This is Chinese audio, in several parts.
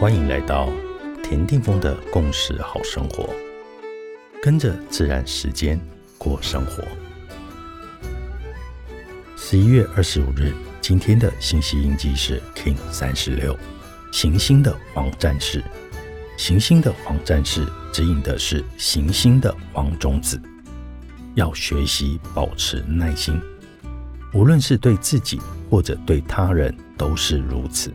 欢迎来到田定峰的共识好生活，跟着自然时间过生活。十一月二十五日，今天的信息印记是 King 三十六，行星的黄战士。行星的黄战士指引的是行星的黄种子，要学习保持耐心，无论是对自己或者对他人都是如此。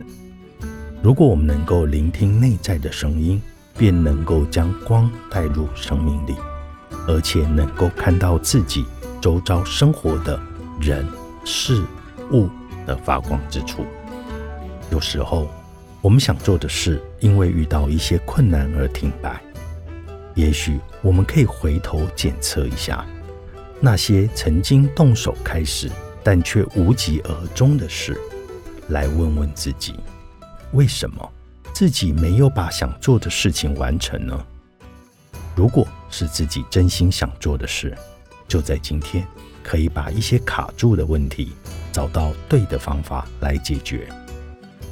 如果我们能够聆听内在的声音，便能够将光带入生命里，而且能够看到自己周遭生活的人事物的发光之处。有时候，我们想做的事，因为遇到一些困难而停摆。也许我们可以回头检测一下，那些曾经动手开始，但却无疾而终的事，来问问自己。为什么自己没有把想做的事情完成呢？如果是自己真心想做的事，就在今天可以把一些卡住的问题找到对的方法来解决。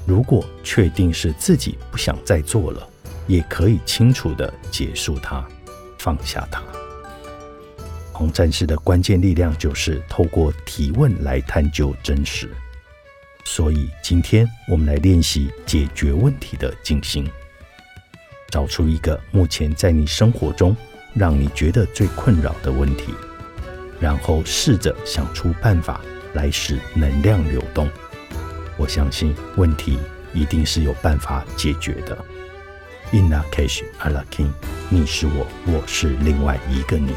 如果确定是自己不想再做了，也可以清楚的结束它，放下它。红战士的关键力量就是透过提问来探究真实。所以，今天我们来练习解决问题的静心，找出一个目前在你生活中让你觉得最困扰的问题，然后试着想出办法来使能量流动。我相信问题一定是有办法解决的。In a case, a la king，你是我，我是另外一个你。